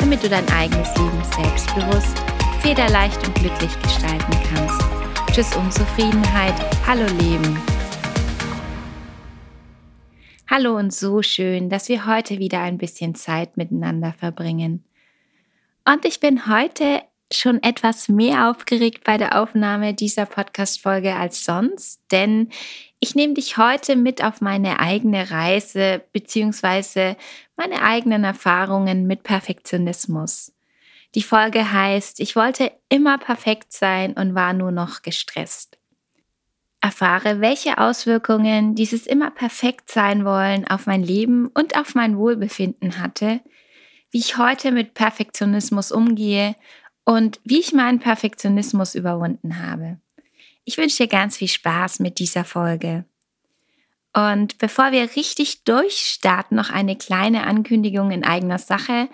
damit du dein eigenes Leben selbstbewusst, federleicht und glücklich gestalten kannst. Tschüss Unzufriedenheit, hallo Leben. Hallo und so schön, dass wir heute wieder ein bisschen Zeit miteinander verbringen. Und ich bin heute schon etwas mehr aufgeregt bei der Aufnahme dieser Podcast-Folge als sonst, denn ich nehme dich heute mit auf meine eigene Reise beziehungsweise meine eigenen Erfahrungen mit Perfektionismus. Die Folge heißt, ich wollte immer perfekt sein und war nur noch gestresst. Erfahre, welche Auswirkungen dieses immer perfekt sein wollen auf mein Leben und auf mein Wohlbefinden hatte, wie ich heute mit Perfektionismus umgehe und wie ich meinen Perfektionismus überwunden habe. Ich wünsche dir ganz viel Spaß mit dieser Folge. Und bevor wir richtig durchstarten, noch eine kleine Ankündigung in eigener Sache.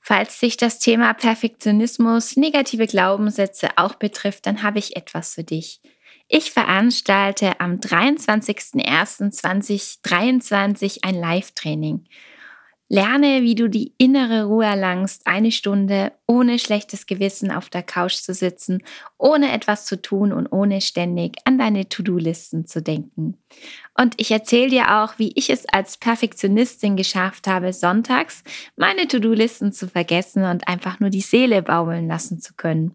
Falls sich das Thema Perfektionismus, negative Glaubenssätze auch betrifft, dann habe ich etwas für dich. Ich veranstalte am 23.01.2023 ein Live-Training. Lerne, wie du die innere Ruhe erlangst, eine Stunde ohne schlechtes Gewissen auf der Couch zu sitzen, ohne etwas zu tun und ohne ständig an deine To-Do-Listen zu denken. Und ich erzähle dir auch, wie ich es als Perfektionistin geschafft habe, sonntags meine To-Do-Listen zu vergessen und einfach nur die Seele baumeln lassen zu können.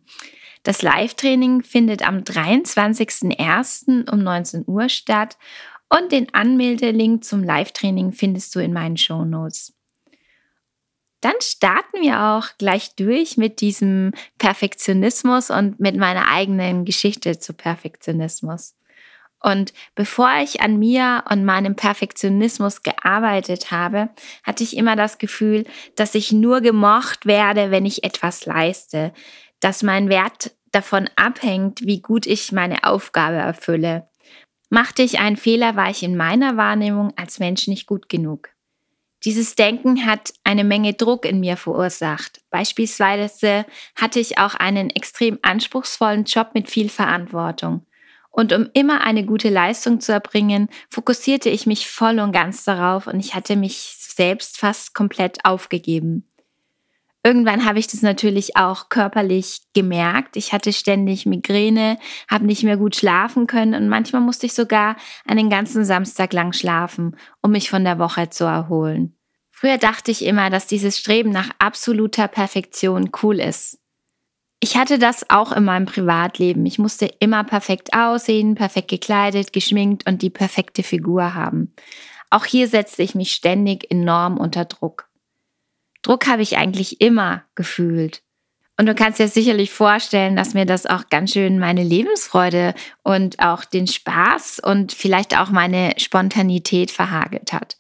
Das Live-Training findet am 23.01. um 19 Uhr statt und den Anmeldelink zum Live-Training findest du in meinen Show Notes. Dann starten wir auch gleich durch mit diesem Perfektionismus und mit meiner eigenen Geschichte zu Perfektionismus. Und bevor ich an mir und meinem Perfektionismus gearbeitet habe, hatte ich immer das Gefühl, dass ich nur gemocht werde, wenn ich etwas leiste, dass mein Wert davon abhängt, wie gut ich meine Aufgabe erfülle. Machte ich einen Fehler, war ich in meiner Wahrnehmung als Mensch nicht gut genug. Dieses Denken hat eine Menge Druck in mir verursacht. Beispielsweise hatte ich auch einen extrem anspruchsvollen Job mit viel Verantwortung. Und um immer eine gute Leistung zu erbringen, fokussierte ich mich voll und ganz darauf und ich hatte mich selbst fast komplett aufgegeben. Irgendwann habe ich das natürlich auch körperlich gemerkt. Ich hatte ständig Migräne, habe nicht mehr gut schlafen können und manchmal musste ich sogar einen ganzen Samstag lang schlafen, um mich von der Woche zu erholen. Früher dachte ich immer, dass dieses Streben nach absoluter Perfektion cool ist. Ich hatte das auch in meinem Privatleben. Ich musste immer perfekt aussehen, perfekt gekleidet, geschminkt und die perfekte Figur haben. Auch hier setzte ich mich ständig enorm unter Druck. Druck habe ich eigentlich immer gefühlt. Und du kannst dir sicherlich vorstellen, dass mir das auch ganz schön meine Lebensfreude und auch den Spaß und vielleicht auch meine Spontanität verhagelt hat.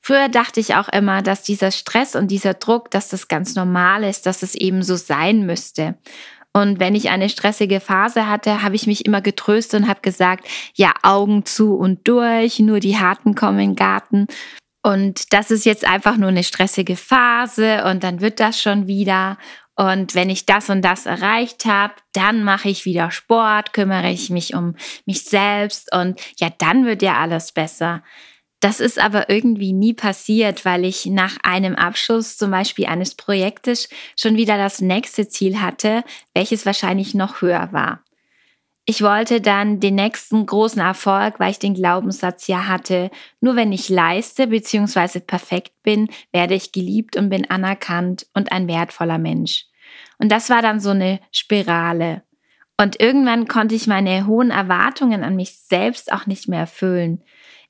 Früher dachte ich auch immer, dass dieser Stress und dieser Druck, dass das ganz normal ist, dass es eben so sein müsste. Und wenn ich eine stressige Phase hatte, habe ich mich immer getröstet und habe gesagt, ja, Augen zu und durch, nur die Harten kommen in den Garten. Und das ist jetzt einfach nur eine stressige Phase und dann wird das schon wieder. Und wenn ich das und das erreicht habe, dann mache ich wieder Sport, kümmere ich mich um mich selbst und ja, dann wird ja alles besser. Das ist aber irgendwie nie passiert, weil ich nach einem Abschluss zum Beispiel eines Projektes schon wieder das nächste Ziel hatte, welches wahrscheinlich noch höher war. Ich wollte dann den nächsten großen Erfolg, weil ich den Glaubenssatz ja hatte, nur wenn ich leiste bzw. perfekt bin, werde ich geliebt und bin anerkannt und ein wertvoller Mensch. Und das war dann so eine Spirale. Und irgendwann konnte ich meine hohen Erwartungen an mich selbst auch nicht mehr erfüllen.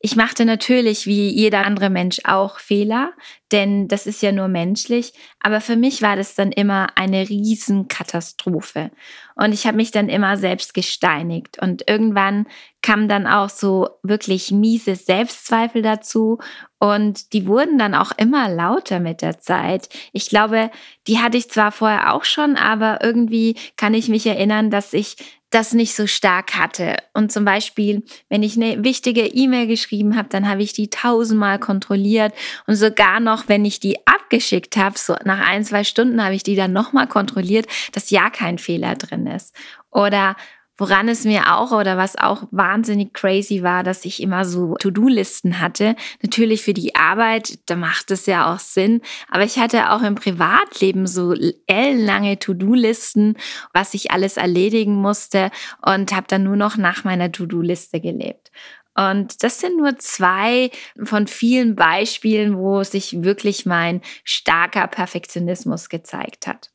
Ich machte natürlich wie jeder andere Mensch auch Fehler, denn das ist ja nur menschlich. Aber für mich war das dann immer eine Riesenkatastrophe. Und ich habe mich dann immer selbst gesteinigt. Und irgendwann kam dann auch so wirklich miese Selbstzweifel dazu. Und die wurden dann auch immer lauter mit der Zeit. Ich glaube, die hatte ich zwar vorher auch schon, aber irgendwie kann ich mich erinnern, dass ich das nicht so stark hatte. Und zum Beispiel, wenn ich eine wichtige E-Mail geschrieben habe, dann habe ich die tausendmal kontrolliert und sogar noch, wenn ich die abgeschickt habe, so nach ein, zwei Stunden habe ich die dann nochmal kontrolliert, dass ja kein Fehler drin ist. Oder Woran es mir auch oder was auch wahnsinnig crazy war, dass ich immer so To-Do-Listen hatte. Natürlich für die Arbeit, da macht es ja auch Sinn. Aber ich hatte auch im Privatleben so ellenlange To-Do-Listen, was ich alles erledigen musste und habe dann nur noch nach meiner To-Do-Liste gelebt. Und das sind nur zwei von vielen Beispielen, wo sich wirklich mein starker Perfektionismus gezeigt hat.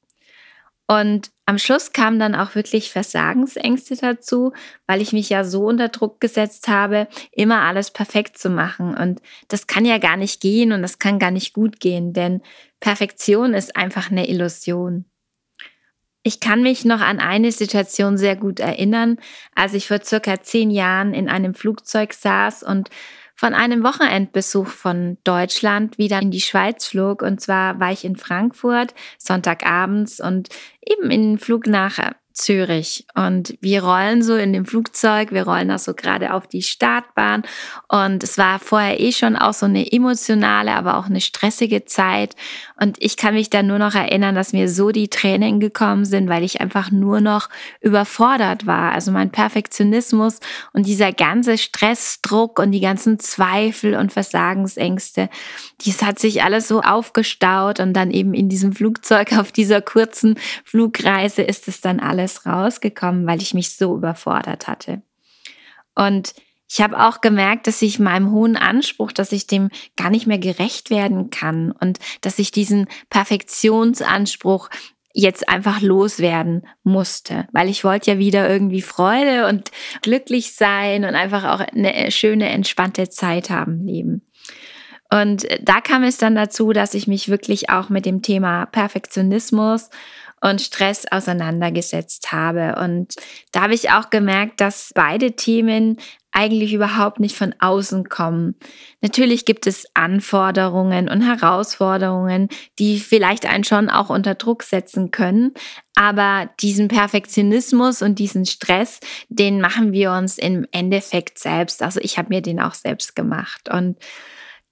Und am Schluss kamen dann auch wirklich Versagensängste dazu, weil ich mich ja so unter Druck gesetzt habe, immer alles perfekt zu machen. Und das kann ja gar nicht gehen und das kann gar nicht gut gehen, denn Perfektion ist einfach eine Illusion. Ich kann mich noch an eine Situation sehr gut erinnern, als ich vor circa zehn Jahren in einem Flugzeug saß und von einem Wochenendbesuch von Deutschland wieder in die Schweiz flog. Und zwar war ich in Frankfurt Sonntagabends und eben in den Flug nach Zürich. Und wir rollen so in dem Flugzeug, wir rollen auch so gerade auf die Startbahn. Und es war vorher eh schon auch so eine emotionale, aber auch eine stressige Zeit. Und ich kann mich da nur noch erinnern, dass mir so die Tränen gekommen sind, weil ich einfach nur noch überfordert war. Also mein Perfektionismus und dieser ganze Stressdruck und die ganzen Zweifel und Versagensängste, dies hat sich alles so aufgestaut und dann eben in diesem Flugzeug auf dieser kurzen Flugreise ist es dann alles alles rausgekommen, weil ich mich so überfordert hatte. Und ich habe auch gemerkt, dass ich meinem hohen Anspruch, dass ich dem gar nicht mehr gerecht werden kann und dass ich diesen Perfektionsanspruch jetzt einfach loswerden musste, weil ich wollte ja wieder irgendwie Freude und glücklich sein und einfach auch eine schöne, entspannte Zeit haben Leben. Und da kam es dann dazu, dass ich mich wirklich auch mit dem Thema Perfektionismus und Stress auseinandergesetzt habe. Und da habe ich auch gemerkt, dass beide Themen eigentlich überhaupt nicht von außen kommen. Natürlich gibt es Anforderungen und Herausforderungen, die vielleicht einen schon auch unter Druck setzen können. Aber diesen Perfektionismus und diesen Stress, den machen wir uns im Endeffekt selbst. Also ich habe mir den auch selbst gemacht. Und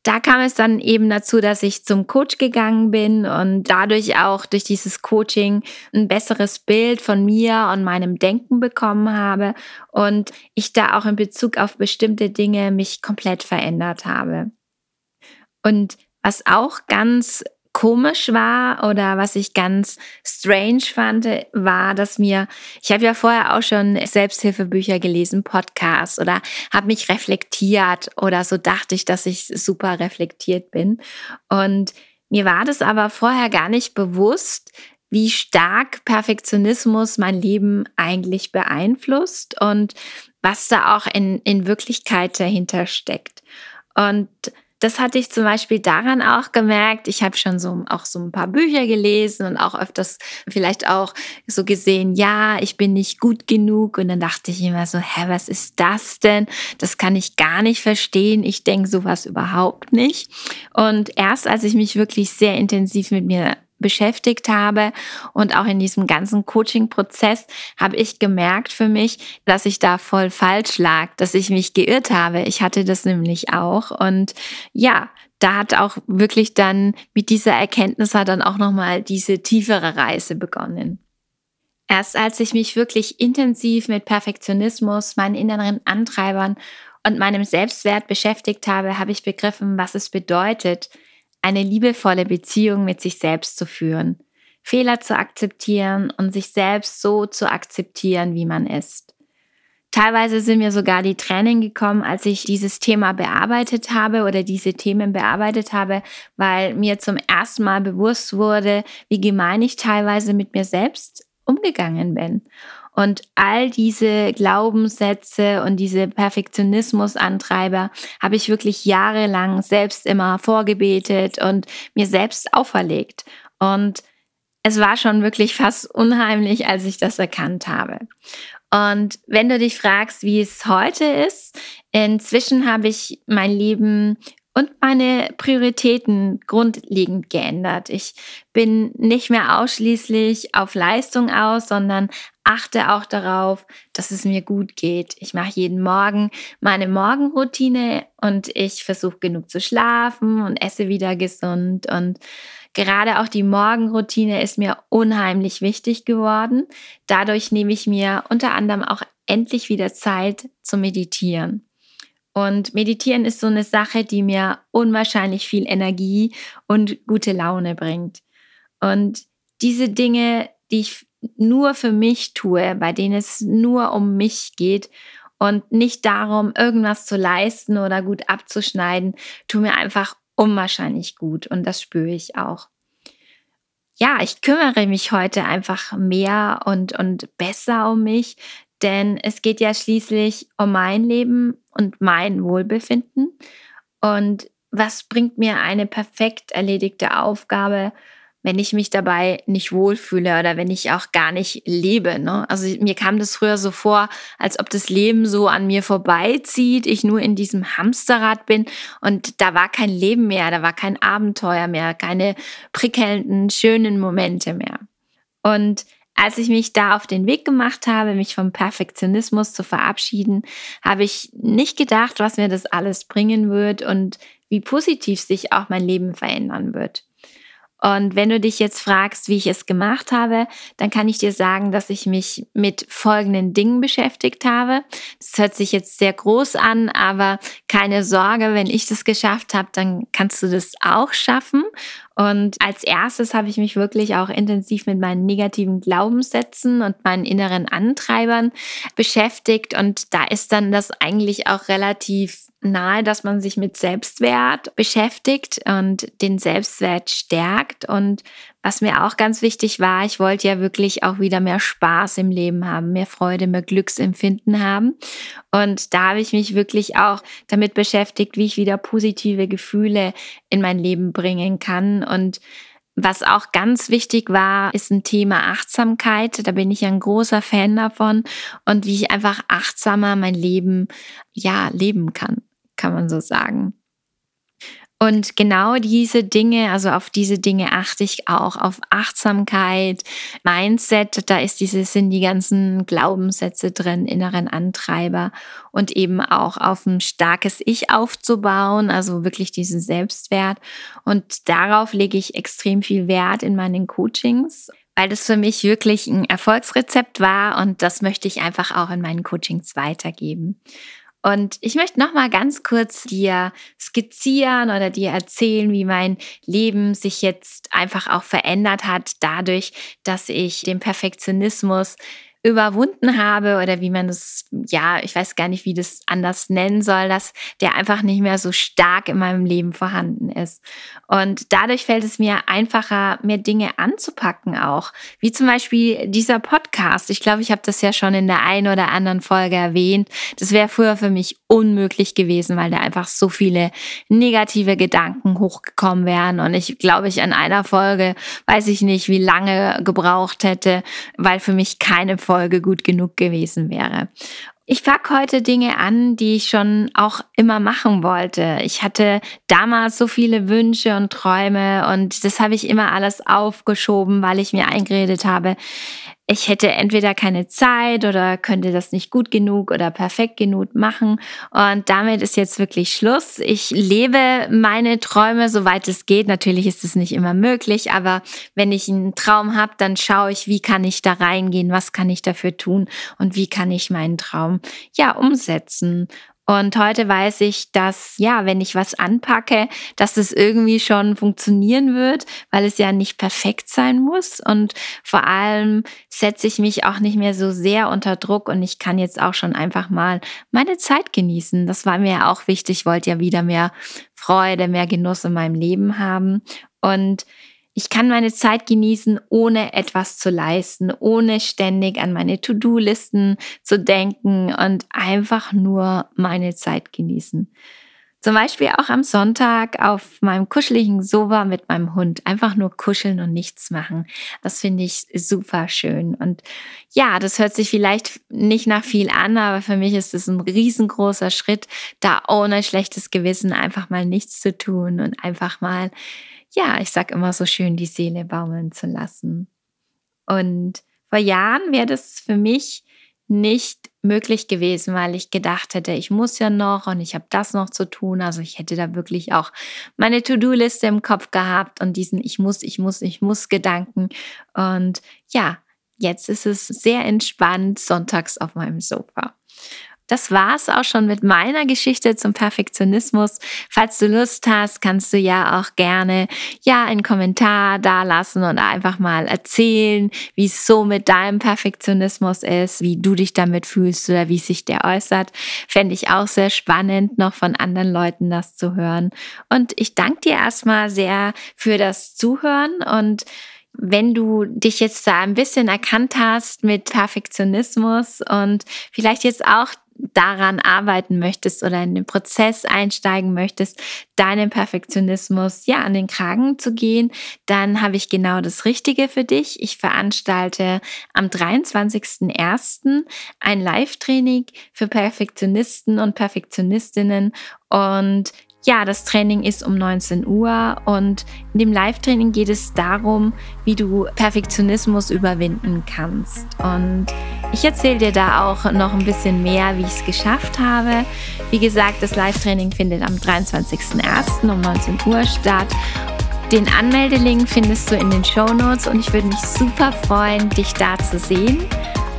da kam es dann eben dazu, dass ich zum Coach gegangen bin und dadurch auch durch dieses Coaching ein besseres Bild von mir und meinem Denken bekommen habe und ich da auch in Bezug auf bestimmte Dinge mich komplett verändert habe. Und was auch ganz komisch war oder was ich ganz strange fand, war, dass mir, ich habe ja vorher auch schon Selbsthilfebücher gelesen, Podcasts oder habe mich reflektiert oder so dachte ich, dass ich super reflektiert bin. Und mir war das aber vorher gar nicht bewusst, wie stark Perfektionismus mein Leben eigentlich beeinflusst und was da auch in, in Wirklichkeit dahinter steckt. Und das hatte ich zum Beispiel daran auch gemerkt. Ich habe schon so auch so ein paar Bücher gelesen und auch öfters vielleicht auch so gesehen, ja, ich bin nicht gut genug. Und dann dachte ich immer so, hä, was ist das denn? Das kann ich gar nicht verstehen. Ich denke sowas überhaupt nicht. Und erst als ich mich wirklich sehr intensiv mit mir beschäftigt habe und auch in diesem ganzen Coaching-Prozess habe ich gemerkt für mich, dass ich da voll falsch lag, dass ich mich geirrt habe. Ich hatte das nämlich auch und ja, da hat auch wirklich dann mit dieser Erkenntnis hat dann auch nochmal diese tiefere Reise begonnen. Erst als ich mich wirklich intensiv mit Perfektionismus, meinen inneren Antreibern und meinem Selbstwert beschäftigt habe, habe ich begriffen, was es bedeutet, eine liebevolle Beziehung mit sich selbst zu führen, Fehler zu akzeptieren und sich selbst so zu akzeptieren, wie man ist. Teilweise sind mir sogar die Tränen gekommen, als ich dieses Thema bearbeitet habe oder diese Themen bearbeitet habe, weil mir zum ersten Mal bewusst wurde, wie gemein ich teilweise mit mir selbst umgegangen bin. Und all diese Glaubenssätze und diese Perfektionismusantreiber habe ich wirklich jahrelang selbst immer vorgebetet und mir selbst auferlegt. Und es war schon wirklich fast unheimlich, als ich das erkannt habe. Und wenn du dich fragst, wie es heute ist, inzwischen habe ich mein Leben und meine Prioritäten grundlegend geändert. Ich bin nicht mehr ausschließlich auf Leistung aus, sondern achte auch darauf, dass es mir gut geht. Ich mache jeden Morgen meine Morgenroutine und ich versuche genug zu schlafen und esse wieder gesund. Und gerade auch die Morgenroutine ist mir unheimlich wichtig geworden. Dadurch nehme ich mir unter anderem auch endlich wieder Zeit zu meditieren. Und meditieren ist so eine Sache, die mir unwahrscheinlich viel Energie und gute Laune bringt. Und diese Dinge, die ich nur für mich tue, bei denen es nur um mich geht und nicht darum, irgendwas zu leisten oder gut abzuschneiden, tun mir einfach unwahrscheinlich gut und das spüre ich auch. Ja, ich kümmere mich heute einfach mehr und, und besser um mich, denn es geht ja schließlich um mein Leben und mein Wohlbefinden. Und was bringt mir eine perfekt erledigte Aufgabe, wenn ich mich dabei nicht wohlfühle oder wenn ich auch gar nicht lebe. Ne? Also mir kam das früher so vor, als ob das Leben so an mir vorbeizieht, ich nur in diesem Hamsterrad bin und da war kein Leben mehr, da war kein Abenteuer mehr, keine prickelnden, schönen Momente mehr. Und als ich mich da auf den Weg gemacht habe, mich vom Perfektionismus zu verabschieden, habe ich nicht gedacht, was mir das alles bringen wird und wie positiv sich auch mein Leben verändern wird. Und wenn du dich jetzt fragst, wie ich es gemacht habe, dann kann ich dir sagen, dass ich mich mit folgenden Dingen beschäftigt habe. Das hört sich jetzt sehr groß an, aber keine Sorge, wenn ich das geschafft habe, dann kannst du das auch schaffen. Und als erstes habe ich mich wirklich auch intensiv mit meinen negativen Glaubenssätzen und meinen inneren Antreibern beschäftigt. Und da ist dann das eigentlich auch relativ nahe, dass man sich mit Selbstwert beschäftigt und den Selbstwert stärkt. Und was mir auch ganz wichtig war, ich wollte ja wirklich auch wieder mehr Spaß im Leben haben, mehr Freude, mehr Glücksempfinden haben. Und da habe ich mich wirklich auch damit beschäftigt, wie ich wieder positive Gefühle in mein Leben bringen kann. Und was auch ganz wichtig war, ist ein Thema Achtsamkeit. Da bin ich ein großer Fan davon und wie ich einfach achtsamer mein Leben ja leben kann kann man so sagen. Und genau diese Dinge, also auf diese Dinge achte ich auch, auf Achtsamkeit, Mindset, da ist diese, sind die ganzen Glaubenssätze drin, inneren Antreiber und eben auch auf ein starkes Ich aufzubauen, also wirklich diesen Selbstwert. Und darauf lege ich extrem viel Wert in meinen Coachings weil das für mich wirklich ein Erfolgsrezept war und das möchte ich einfach auch in meinen Coachings weitergeben. Und ich möchte noch mal ganz kurz dir skizzieren oder dir erzählen, wie mein Leben sich jetzt einfach auch verändert hat dadurch, dass ich den Perfektionismus überwunden habe oder wie man das, ja, ich weiß gar nicht, wie das anders nennen soll, dass der einfach nicht mehr so stark in meinem Leben vorhanden ist. Und dadurch fällt es mir einfacher, mehr Dinge anzupacken auch, wie zum Beispiel dieser Podcast. Ich glaube, ich habe das ja schon in der einen oder anderen Folge erwähnt. Das wäre früher für mich unmöglich gewesen, weil da einfach so viele negative Gedanken hochgekommen wären. Und ich glaube, ich an einer Folge weiß ich nicht, wie lange gebraucht hätte, weil für mich keine Folge Folge gut genug gewesen wäre. Ich packe heute Dinge an, die ich schon auch immer machen wollte. Ich hatte damals so viele Wünsche und Träume und das habe ich immer alles aufgeschoben, weil ich mir eingeredet habe, ich hätte entweder keine Zeit oder könnte das nicht gut genug oder perfekt genug machen. Und damit ist jetzt wirklich Schluss. Ich lebe meine Träume, soweit es geht. Natürlich ist es nicht immer möglich, aber wenn ich einen Traum habe, dann schaue ich, wie kann ich da reingehen, was kann ich dafür tun und wie kann ich meinen Traum ja umsetzen. Und heute weiß ich, dass, ja, wenn ich was anpacke, dass es irgendwie schon funktionieren wird, weil es ja nicht perfekt sein muss. Und vor allem setze ich mich auch nicht mehr so sehr unter Druck und ich kann jetzt auch schon einfach mal meine Zeit genießen. Das war mir auch wichtig. Ich wollte ja wieder mehr Freude, mehr Genuss in meinem Leben haben. Und Ich kann meine Zeit genießen, ohne etwas zu leisten, ohne ständig an meine To-Do-Listen zu denken und einfach nur meine Zeit genießen. Zum Beispiel auch am Sonntag auf meinem kuscheligen Sofa mit meinem Hund. Einfach nur kuscheln und nichts machen. Das finde ich super schön. Und ja, das hört sich vielleicht nicht nach viel an, aber für mich ist es ein riesengroßer Schritt, da ohne schlechtes Gewissen einfach mal nichts zu tun und einfach mal, ja, ich sag immer so schön, die Seele baumeln zu lassen. Und vor Jahren wäre das für mich nicht möglich gewesen, weil ich gedacht hätte, ich muss ja noch und ich habe das noch zu tun. Also ich hätte da wirklich auch meine To-Do-Liste im Kopf gehabt und diesen Ich muss, ich muss, ich muss Gedanken. Und ja, jetzt ist es sehr entspannt sonntags auf meinem Sofa. Das war's auch schon mit meiner Geschichte zum Perfektionismus. Falls du Lust hast, kannst du ja auch gerne ja einen Kommentar da lassen und einfach mal erzählen, wie es so mit deinem Perfektionismus ist, wie du dich damit fühlst oder wie sich der äußert. Fände ich auch sehr spannend, noch von anderen Leuten das zu hören. Und ich danke dir erstmal sehr für das Zuhören und wenn du dich jetzt da ein bisschen erkannt hast mit Perfektionismus und vielleicht jetzt auch daran arbeiten möchtest oder in den Prozess einsteigen möchtest, deinem Perfektionismus ja an den Kragen zu gehen, dann habe ich genau das Richtige für dich. Ich veranstalte am 23.01. ein Live-Training für Perfektionisten und Perfektionistinnen und ja, das Training ist um 19 Uhr und in dem Live-Training geht es darum, wie du Perfektionismus überwinden kannst. Und ich erzähle dir da auch noch ein bisschen mehr, wie ich es geschafft habe. Wie gesagt, das Live-Training findet am 23.01. um 19 Uhr statt. Den Anmeldelink findest du in den Show Notes und ich würde mich super freuen, dich da zu sehen.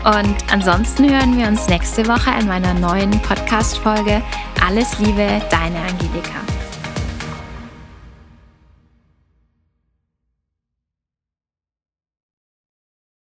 Und ansonsten hören wir uns nächste Woche in meiner neuen Podcast-Folge. Alles Liebe, deine Angelika.